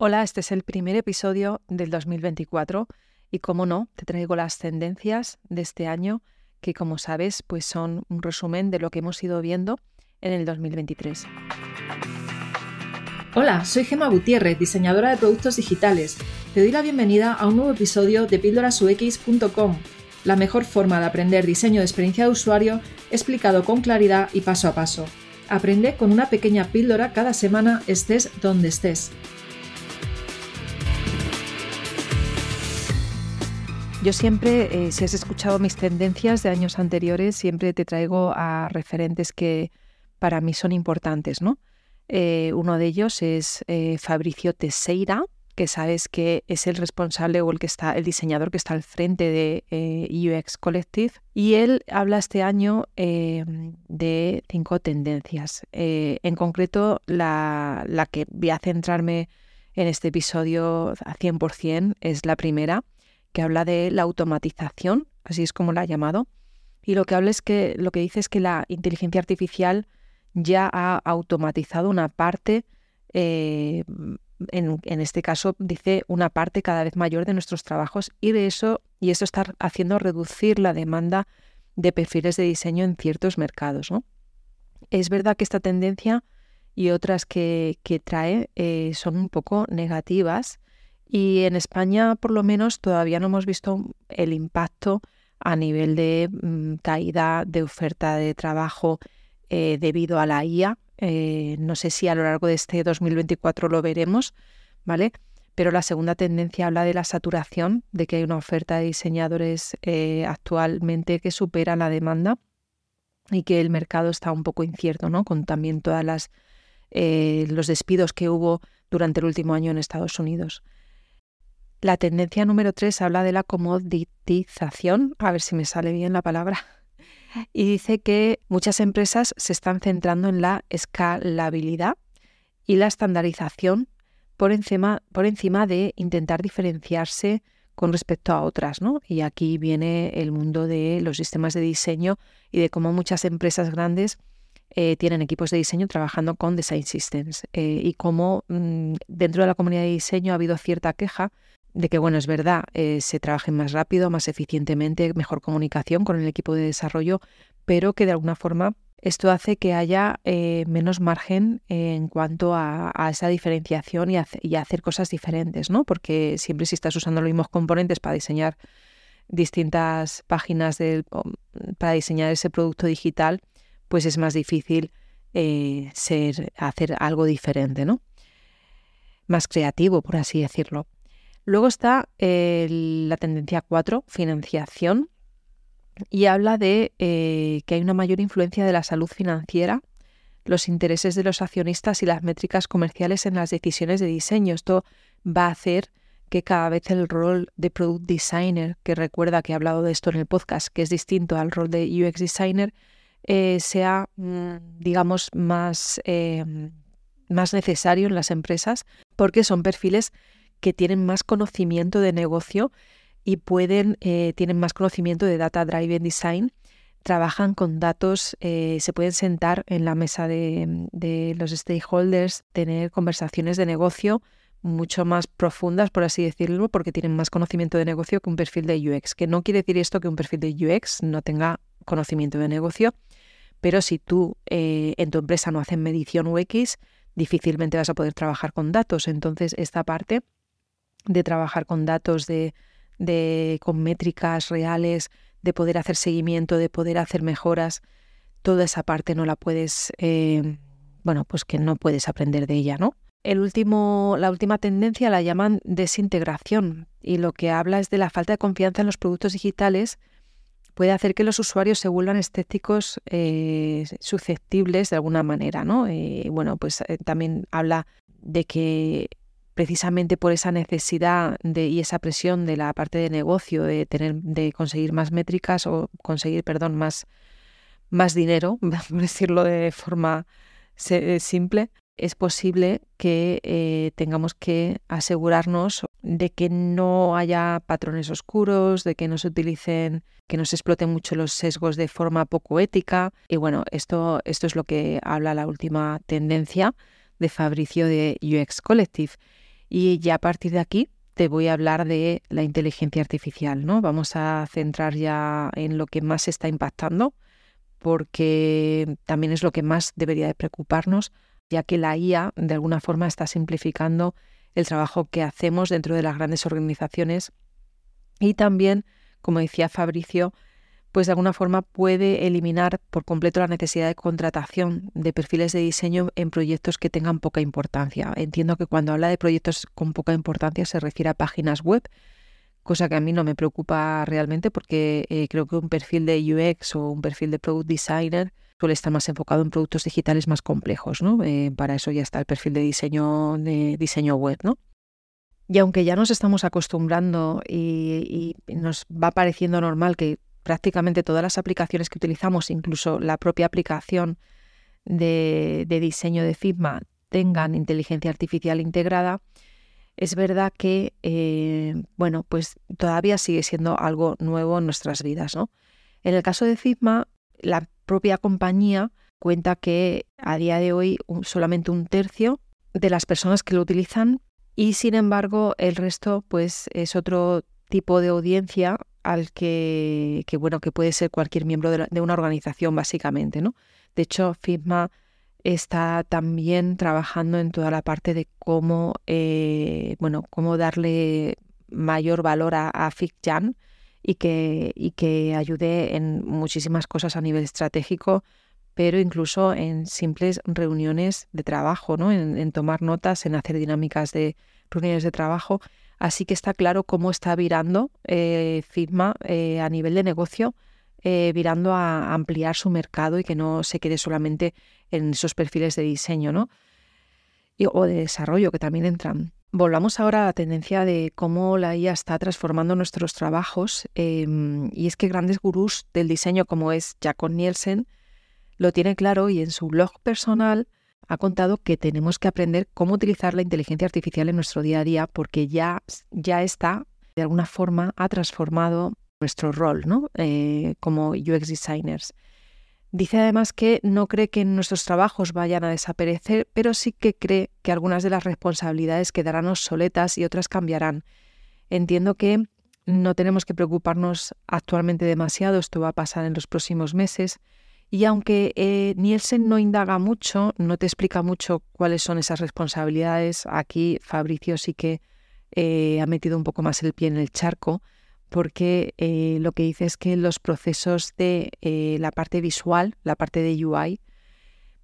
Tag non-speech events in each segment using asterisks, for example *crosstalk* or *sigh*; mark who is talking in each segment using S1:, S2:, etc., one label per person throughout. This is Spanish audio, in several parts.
S1: Hola, este es el primer episodio del 2024 y como no, te traigo las tendencias de este año que como sabes pues son un resumen de lo que hemos ido viendo en el 2023.
S2: Hola, soy Gema Gutiérrez, diseñadora de productos digitales. Te doy la bienvenida a un nuevo episodio de píldorasux.com, la mejor forma de aprender diseño de experiencia de usuario explicado con claridad y paso a paso. Aprende con una pequeña píldora cada semana estés donde estés.
S1: Yo siempre, eh, si has escuchado mis tendencias de años anteriores, siempre te traigo a referentes que para mí son importantes, ¿no? Eh, uno de ellos es eh, Fabricio Teixeira, que sabes que es el responsable o el que está, el diseñador que está al frente de UX Collective. Y él habla este año de cinco tendencias. en concreto, la, la que voy a centrarme en este episodio a 100% es la primera, que habla de la automatización, así es como la ha llamado, y lo que habla es que lo que dice es que la inteligencia artificial ya ha automatizado una parte, eh, en, en, este caso dice una parte cada vez mayor de nuestros trabajos y de eso y eso está haciendo reducir la demanda de perfiles de diseño en ciertos mercados. ¿no? Es verdad que esta tendencia y otras que, que trae eh, son un poco negativas y en España, por lo menos, todavía no hemos visto el impacto a nivel de mm, caída de oferta de trabajo eh, debido a la IA. Eh, no sé si a lo largo de este 2024 lo veremos, ¿vale? Pero la segunda tendencia habla de la saturación, de que hay una oferta de diseñadores eh, actualmente que supera la demanda y que el mercado está un poco incierto, ¿no? Con también todas las los despidos que hubo durante el último año en Estados Unidos. La tendencia número tres habla de la comoditización, a ver si me sale bien la palabra, y dice que muchas empresas se están centrando en la escalabilidad y la estandarización por encima, por encima de intentar diferenciarse con respecto a otras, ¿no? Y aquí viene el mundo de los sistemas de diseño y de cómo muchas empresas grandes eh, tienen equipos de diseño trabajando con design systems eh, y cómo mm, dentro de la comunidad de diseño ha habido cierta queja de que, bueno, es verdad, eh, se trabaje más rápido, más eficientemente, mejor comunicación con el equipo de desarrollo, pero que de alguna forma esto hace que haya eh, menos margen en cuanto a, esa diferenciación y, hacer cosas diferentes, ¿no? Porque siempre si estás usando los mismos componentes para diseñar distintas páginas para diseñar ese producto digital, pues es más difícil eh, ser, hacer algo diferente, ¿no? Más creativo, por así decirlo. Luego está la tendencia 4, financiación, y habla de eh, que hay una mayor influencia de la salud financiera, los intereses de los accionistas y las métricas comerciales en las decisiones de diseño. Esto va a hacer que cada vez el rol de product designer, que recuerda que he hablado de esto en el podcast, que es distinto al rol de UX designer, eh, sea, mm, digamos, más, eh, más necesario en las empresas, porque son perfiles que tienen más conocimiento de negocio y pueden, eh, tienen más conocimiento de Data Driven Design, trabajan con datos, eh, se pueden sentar en la mesa de, los stakeholders, tener conversaciones de negocio mucho más profundas, por así decirlo, porque tienen más conocimiento de negocio que un perfil de UX, que no quiere decir esto que un perfil de UX no tenga conocimiento de negocio, pero si tú eh, en tu empresa no haces medición UX, difícilmente vas a poder trabajar con datos. Entonces, esta parte de trabajar con datos, de, de, con métricas reales, de poder hacer seguimiento, de poder hacer mejoras, toda esa parte no la puedes, eh, bueno, pues que no puedes aprender de ella, ¿no? El último, la última tendencia la llaman desintegración y lo que habla es de la falta de confianza en los productos digitales puede hacer que los usuarios se vuelvan estéticos eh, susceptibles de alguna manera, ¿no? Eh, bueno, pues también habla de que precisamente por esa necesidad y esa presión de la parte de negocio de tener de conseguir más métricas o conseguir perdón más más dinero *laughs* por decirlo de forma eh, simple es posible que eh, tengamos que asegurarnos de que no haya patrones oscuros, de que no se utilicen, que no se exploten mucho los sesgos de forma poco ética. Y bueno, esto, esto es lo que habla la última tendencia de Fabricio de UX Collective. Y ya a partir de aquí te voy a hablar de la inteligencia artificial, ¿no? Vamos a centrar ya en lo que más está impactando, porque también es lo que más debería de preocuparnos, ya que la IA de alguna forma está simplificando el trabajo que hacemos dentro de las grandes organizaciones y también, como decía Fabricio, pues de alguna forma puede eliminar por completo la necesidad de contratación de perfiles de diseño en proyectos que tengan poca importancia. Entiendo que cuando habla de proyectos con poca importancia se refiere a páginas web, cosa que a mí no me preocupa realmente porque eh, creo que un perfil de UX o un perfil de Product Designer suele estar más enfocado en productos digitales más complejos, ¿no? Eh, para eso ya está el perfil de diseño, de diseño web, ¿no? Y aunque ya nos estamos acostumbrando y, nos va pareciendo normal que prácticamente todas las aplicaciones que utilizamos, incluso la propia aplicación de, diseño de Figma, tengan inteligencia artificial integrada, es verdad que, eh, bueno, pues todavía sigue siendo algo nuevo en nuestras vidas, ¿no? En el caso de Figma, la propia compañía cuenta que a día de hoy solamente un tercio de las personas que lo utilizan y sin embargo el resto pues es otro tipo de audiencia al que, bueno que puede ser cualquier miembro de, una organización básicamente no de hecho Figma está también trabajando en toda la parte de cómo eh, bueno cómo darle mayor valor a, a FigJam y que, y que ayude en muchísimas cosas a nivel estratégico, pero incluso en simples reuniones de trabajo, ¿no? en, tomar notas, en hacer dinámicas de reuniones de trabajo. Así que está claro cómo está virando eh, Figma eh, a nivel de negocio, eh, virando a ampliar su mercado y que no se quede solamente en esos perfiles de diseño ¿no? o de desarrollo que también entran. Volvamos ahora a la tendencia de cómo la IA está transformando nuestros trabajos em, y es que grandes gurús del diseño como es Jacob Nielsen lo tiene claro y en su blog personal ha contado que tenemos que aprender cómo utilizar la inteligencia artificial en nuestro día a día porque ya, ya está, de alguna forma, ha transformado nuestro rol ¿no? Eh, como UX designers. Dice además que no cree que nuestros trabajos vayan a desaparecer, pero sí que cree que algunas de las responsabilidades quedarán obsoletas y otras cambiarán. Entiendo que no tenemos que preocuparnos actualmente demasiado, esto va a pasar en los próximos meses. Y aunque eh, Nielsen no indaga mucho, no te explica mucho cuáles son esas responsabilidades, aquí Fabricio sí que eh, ha metido un poco más el pie en el charco porque eh, lo que dice es que los procesos de la parte visual, la parte de UI,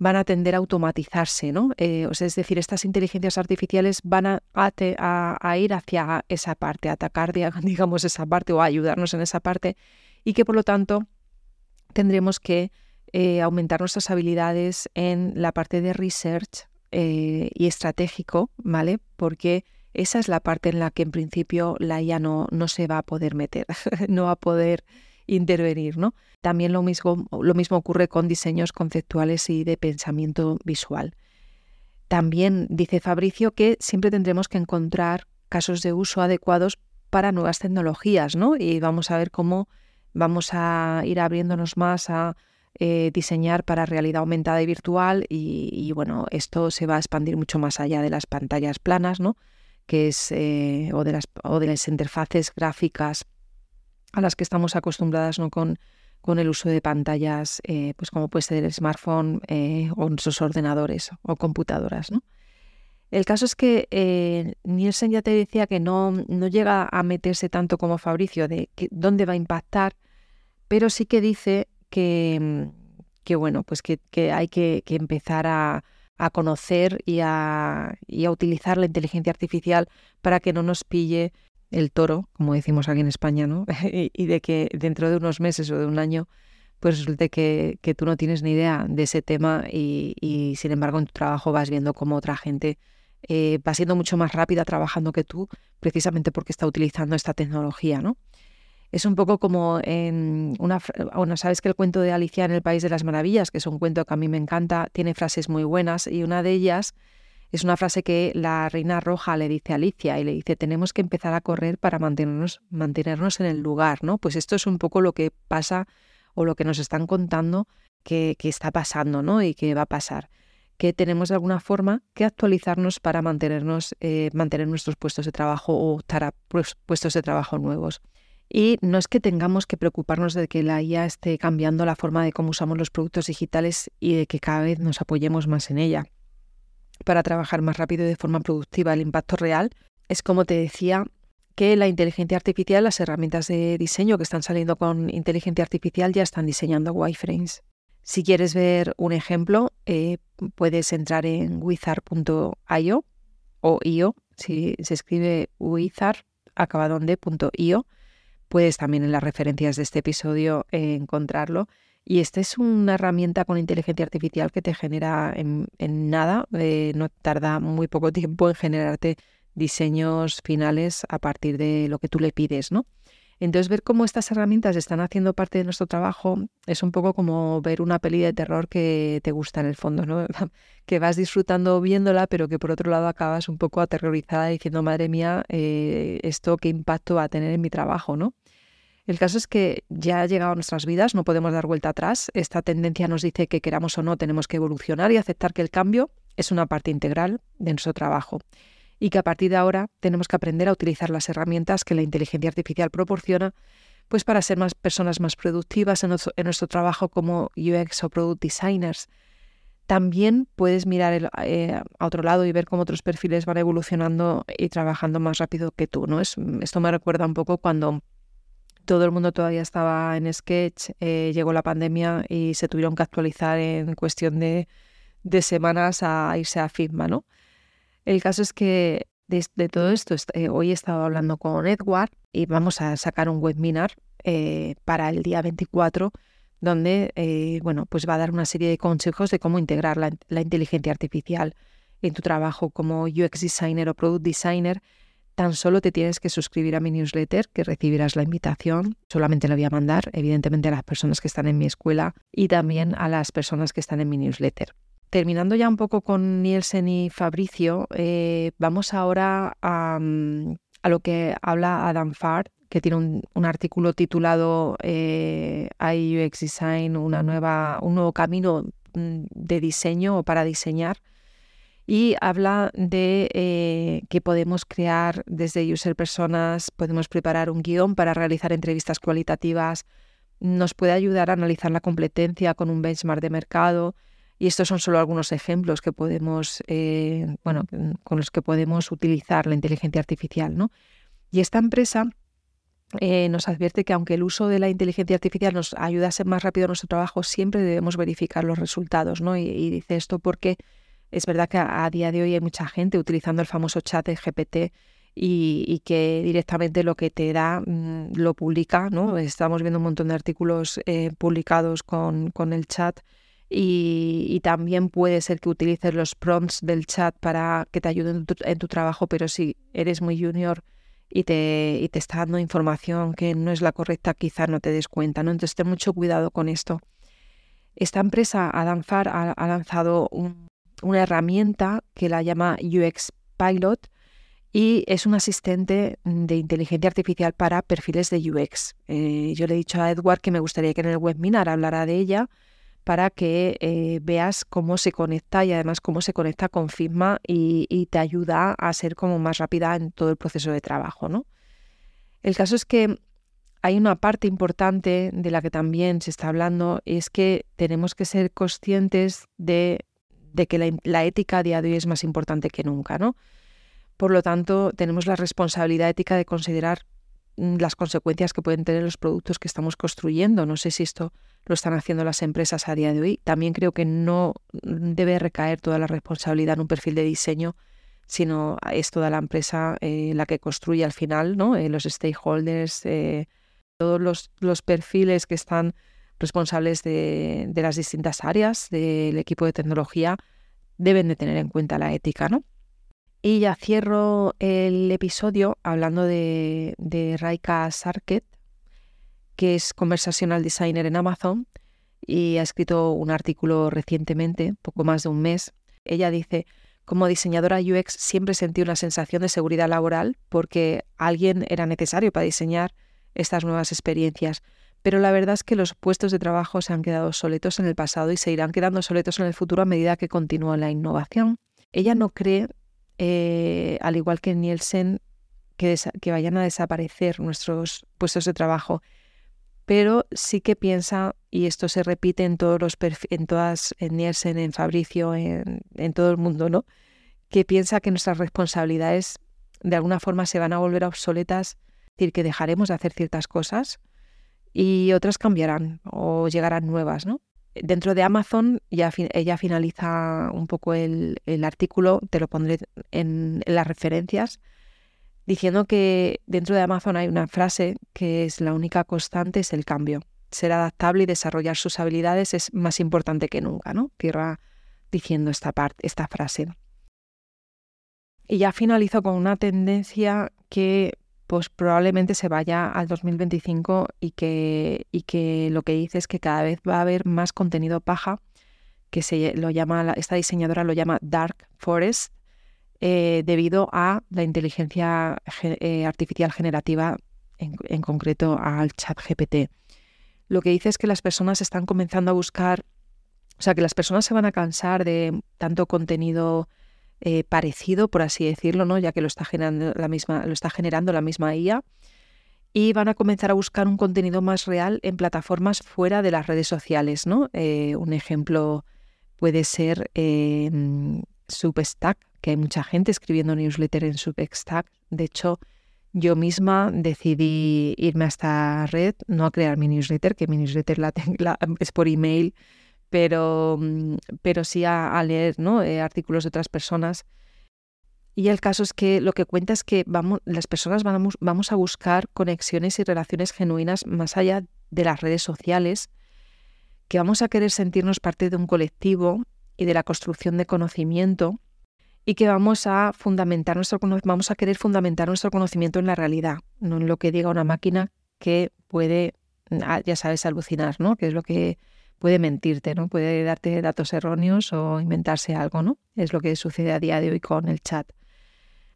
S1: van a tender a automatizarse, ¿no? Eh, es decir, estas inteligencias artificiales van a, a, ir hacia esa parte, a atacar, *laughs* digamos, esa parte o a ayudarnos en esa parte y que por lo tanto tendremos que aumentar nuestras habilidades en la parte de research y estratégico, ¿vale? Porque esa es la parte en la que en principio la IA no, no se va a poder meter, *laughs* no va a poder intervenir, ¿no? También lo mismo, lo mismo ocurre con diseños conceptuales y de pensamiento visual. También dice Fabricio que siempre tendremos que encontrar casos de uso adecuados para nuevas tecnologías, ¿no? Y vamos a ver cómo vamos a ir abriéndonos más a eh, diseñar para realidad aumentada y virtual y, bueno, esto se va a expandir mucho más allá de las pantallas planas, ¿no? que es, eh, o, de las, o de las interfaces gráficas a las que estamos acostumbradas ¿no? con, con el uso de pantallas, eh, pues como puede ser el smartphone o nuestros ordenadores o computadoras. ¿no? El caso es que Nielsen ya te decía que no, no llega a meterse tanto como Fabricio de que, dónde va a impactar, pero sí que dice que, que bueno, pues que, hay que, empezar a, a conocer y a, utilizar la inteligencia artificial para que no nos pille el toro, como decimos aquí en España, ¿no? *laughs* y, de que dentro de unos meses o de un año, pues resulte que, tú no tienes ni idea de ese tema y, sin embargo en tu trabajo vas viendo cómo otra gente eh, va siendo mucho más rápida trabajando que tú, precisamente porque está utilizando esta tecnología, ¿no? Es un poco como en una, bueno, sabes que el cuento de Alicia en el País de las Maravillas, que es un cuento que a mí me encanta, tiene frases muy buenas y una de ellas es una frase que la reina roja le dice a Alicia y le dice tenemos que empezar a correr para mantenernos, mantenernos en el lugar, ¿no? Pues esto es un poco lo que pasa o lo que nos están contando que, que está pasando, ¿no? Y que va a pasar que tenemos de alguna forma que actualizarnos para mantenernos, eh, mantener nuestros puestos de trabajo o optar a puestos de trabajo nuevos. Y no es que tengamos que preocuparnos de que la IA esté cambiando la forma de cómo usamos los productos digitales y de que cada vez nos apoyemos más en ella. Para trabajar más rápido y de forma productiva, el impacto real es, como te decía, que la inteligencia artificial, las herramientas de diseño que están saliendo con inteligencia artificial ya están diseñando wireframes. Si quieres ver un ejemplo, eh, puedes entrar en wizard.io o io, si se escribe wizard, acabado en .io. Puedes también en las referencias de este episodio eh, encontrarlo. Y esta es una herramienta con inteligencia artificial que te genera en, nada, eh, no tarda muy poco tiempo en generarte diseños finales a partir de lo que tú le pides, ¿no? Entonces, ver cómo estas herramientas están haciendo parte de nuestro trabajo es un poco como ver una peli de terror que te gusta en el fondo, ¿no? *laughs* que vas disfrutando viéndola, pero que por otro lado acabas un poco aterrorizada diciendo, madre mía, eh, esto qué impacto va a tener en mi trabajo, ¿no? El caso es que ya ha llegado a nuestras vidas, no podemos dar vuelta atrás. Esta tendencia nos dice que queramos o no tenemos que evolucionar y aceptar que el cambio es una parte integral de nuestro trabajo y que a partir de ahora tenemos que aprender a utilizar las herramientas que la inteligencia artificial proporciona pues para ser más personas más productivas en nuestro, trabajo como UX o Product Designers. También puedes mirar eh, a otro lado y ver cómo otros perfiles van evolucionando y trabajando más rápido que tú. ¿no? Es, esto me recuerda un poco cuando todo el mundo todavía estaba en Sketch, eh, llegó la pandemia y se tuvieron que actualizar en cuestión de, semanas a irse a Figma. ¿no? El caso es que de, todo esto, eh, hoy he estado hablando con Edward y vamos a sacar un webinar eh, para el día 24 donde bueno, pues va a dar una serie de consejos de cómo integrar la, la, inteligencia artificial en tu trabajo como UX designer o product designer. Tan solo te tienes que suscribir a mi newsletter, que recibirás la invitación. Solamente la voy a mandar, evidentemente, a las personas que están en mi escuela y también a las personas que están en mi newsletter terminando ya un poco con Nielsen y Fabricio, eh, vamos ahora mm, a, lo que habla Adam Farr, que tiene un, artículo titulado eh, UX Design, una nueva, un nuevo camino mm, de diseño o para diseñar. Y habla de eh, que podemos crear desde user personas, podemos preparar un guion para realizar entrevistas cualitativas, nos puede ayudar a analizar la competencia con un benchmark de mercado, y estos son solo algunos ejemplos que podemos, eh, bueno, con los que podemos utilizar la inteligencia artificial, ¿no? Y esta empresa eh, nos advierte que aunque el uso de la inteligencia artificial nos ayuda a ser más rápido en nuestro trabajo, siempre debemos verificar los resultados, ¿no? Y, dice esto porque es verdad que a, día de hoy hay mucha gente utilizando el famoso chat de GPT y, que directamente lo que te da mm, lo publica, ¿no? Estamos viendo un montón de artículos eh, publicados con, con el chat y, también puede ser que utilices los prompts del chat para que te ayuden en tu, trabajo, pero si eres muy junior y te, y te está dando información que no es la correcta, quizá no te des cuenta, ¿no? Entonces ten mucho cuidado con esto. Esta empresa, Adanfar, ha, ha lanzado una herramienta que la llama UX Pilot y es un asistente de inteligencia artificial para perfiles de UX. Eh, yo le he dicho a Edward que me gustaría que en el webinar hablara de ella para que eh, veas cómo se conecta y además cómo se conecta con Figma y, te ayuda a ser como más rápida en todo el proceso de trabajo. ¿no? El caso es que hay una parte importante de la que también se está hablando, es que tenemos que ser conscientes de, que la, ética a día de hoy es más importante que nunca. ¿no? Por lo tanto, tenemos la responsabilidad ética de considerar mm, las consecuencias que pueden tener los productos que estamos construyendo. No sé si esto lo están haciendo las empresas a día de hoy. También creo que no debe recaer toda la responsabilidad en un perfil de diseño, sino es toda la empresa eh, la que construye al final, ¿no? Eh, los stakeholders, eh, todos los, los, perfiles que están responsables de, las distintas áreas del equipo de tecnología deben de tener en cuenta la ética, ¿no? Y ya cierro el episodio hablando de, de Raika Sarket, que es conversational designer en Amazon y ha escrito un artículo recientemente, poco más de un mes. Ella dice, como diseñadora UX siempre sentí una sensación de seguridad laboral porque alguien era necesario para diseñar estas nuevas experiencias, pero la verdad es que los puestos de trabajo se han quedado obsoletos en el pasado y se irán quedando obsoletos en el futuro a medida que continúa la innovación. Ella no cree, eh, al igual que Nielsen, que, que vayan a desaparecer nuestros puestos de trabajo, pero sí que piensa, y esto se repite en todos los en todas, en Nielsen, en Fabricio, en, en todo el mundo, ¿no? Que piensa que nuestras responsabilidades de alguna forma se van a volver obsoletas, es decir, que dejaremos de hacer ciertas cosas y otras cambiarán o llegarán nuevas, ¿no? Dentro de Amazon ya ella finaliza un poco el, artículo, te lo pondré en, las referencias, diciendo que dentro de Amazon hay una frase que es la única constante es el cambio. Ser adaptable y desarrollar sus habilidades es más importante que nunca, ¿no? Tierra diciendo esta parte, esta frase. Y ya finalizo con una tendencia que pues probablemente se vaya al 2025 y que, y que lo que dice es que cada vez va a haber más contenido paja, que se lo llama, esta diseñadora lo llama Dark Forest, eh, debido a la inteligencia eh, artificial generativa, en, en concreto al chat GPT. Lo que dice es que las personas están comenzando a buscar, o sea, que las personas se van a cansar de tanto contenido eh, parecido, por así decirlo, ¿no? ya que lo está, generando la misma, lo está generando la misma IA. Y van a comenzar a buscar un contenido más real en plataformas fuera de las redes sociales. ¿no? Eh, un ejemplo puede ser eh, Substack, que hay mucha gente escribiendo newsletter en Substack. De hecho, yo misma decidí irme a esta red, no a crear mi newsletter, que mi newsletter la, *laughs* la es por email pero, mm, pero sí a, leer ¿no? Eh, artículos de otras personas. Y el caso es que lo que cuenta es que vamos, las personas vamos, vamos a buscar conexiones y relaciones genuinas más allá de las redes sociales, que vamos a querer sentirnos parte de un colectivo y de la construcción de conocimiento y que vamos a fundamentar nuestro vamos a querer fundamentar nuestro conocimiento en la realidad, no en lo que diga una máquina que puede, ah, ya sabes, alucinar, ¿no? Que es lo que puede mentirte, ¿no? Puede darte datos erróneos o inventarse algo, ¿no? Es lo que sucede a día de hoy con el chat.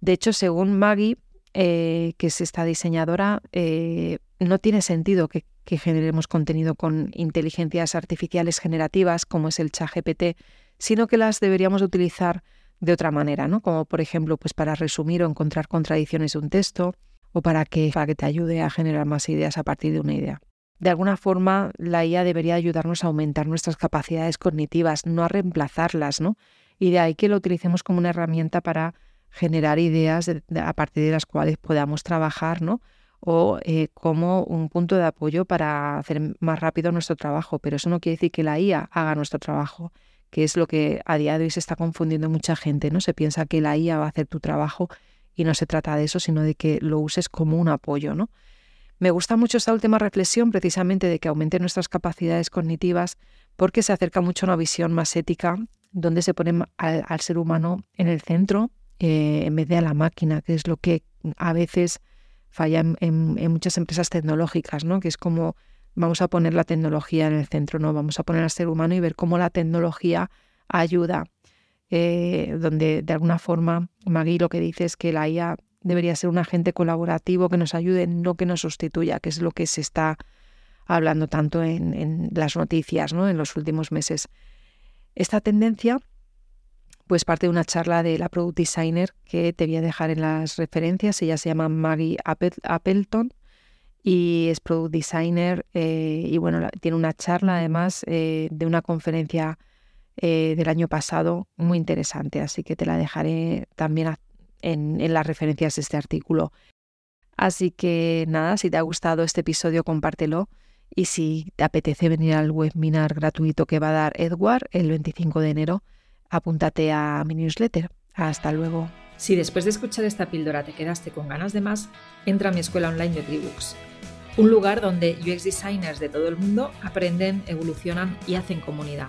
S1: De hecho, según Maggie, eh, que es esta diseñadora, eh, no tiene sentido que, generemos contenido con inteligencias artificiales generativas como es el chat GPT, sino que las deberíamos utilizar de otra manera, ¿no? Como por ejemplo, pues para resumir o encontrar contradicciones de un texto o para que, para que te ayude a generar más ideas a partir de una idea. De alguna forma, la IA debería ayudarnos a aumentar nuestras capacidades cognitivas, no a reemplazarlas, ¿no? Y de ahí que lo utilicemos como una herramienta para generar ideas a partir de las cuales podamos trabajar, ¿no? O eh, como un punto de apoyo para hacer más rápido nuestro trabajo. Pero eso no quiere decir que la IA haga nuestro trabajo, que es lo que a día de hoy se está confundiendo mucha gente, ¿no? Se piensa que la IA va a hacer tu trabajo y no se trata de eso, sino de que lo uses como un apoyo, ¿no? Me gusta mucho esta última reflexión precisamente de que aumente nuestras capacidades cognitivas porque se acerca mucho a una visión más ética donde se pone al, ser humano en el centro eh, en vez de a la máquina, que es lo que a veces falla en, muchas empresas tecnológicas, ¿no? que es como vamos a poner la tecnología en el centro, no vamos a poner al ser humano y ver cómo la tecnología ayuda. Eh, donde de alguna forma Magui lo que dice es que la IA debería ser un agente colaborativo que nos ayude, no que nos sustituya, que es lo que se está hablando tanto en, las noticias ¿no? en los últimos meses. Esta tendencia pues parte de una charla de la product designer que te voy a dejar en las referencias. Ella se llama Maggie Appleton y es product designer eh, y bueno, tiene una charla además eh, de una conferencia eh, del año pasado muy interesante, así que te la dejaré también en, las referencias de este artículo. Así que nada, si te ha gustado este episodio, compártelo. Y si te apetece venir al webinar gratuito que va a dar Edward el 25 de enero, apúntate a mi newsletter. Hasta luego.
S2: Si después de escuchar esta píldora te quedaste con ganas de más, entra a mi escuela online de Tribooks, un lugar donde UX designers de todo el mundo aprenden, evolucionan y hacen comunidad.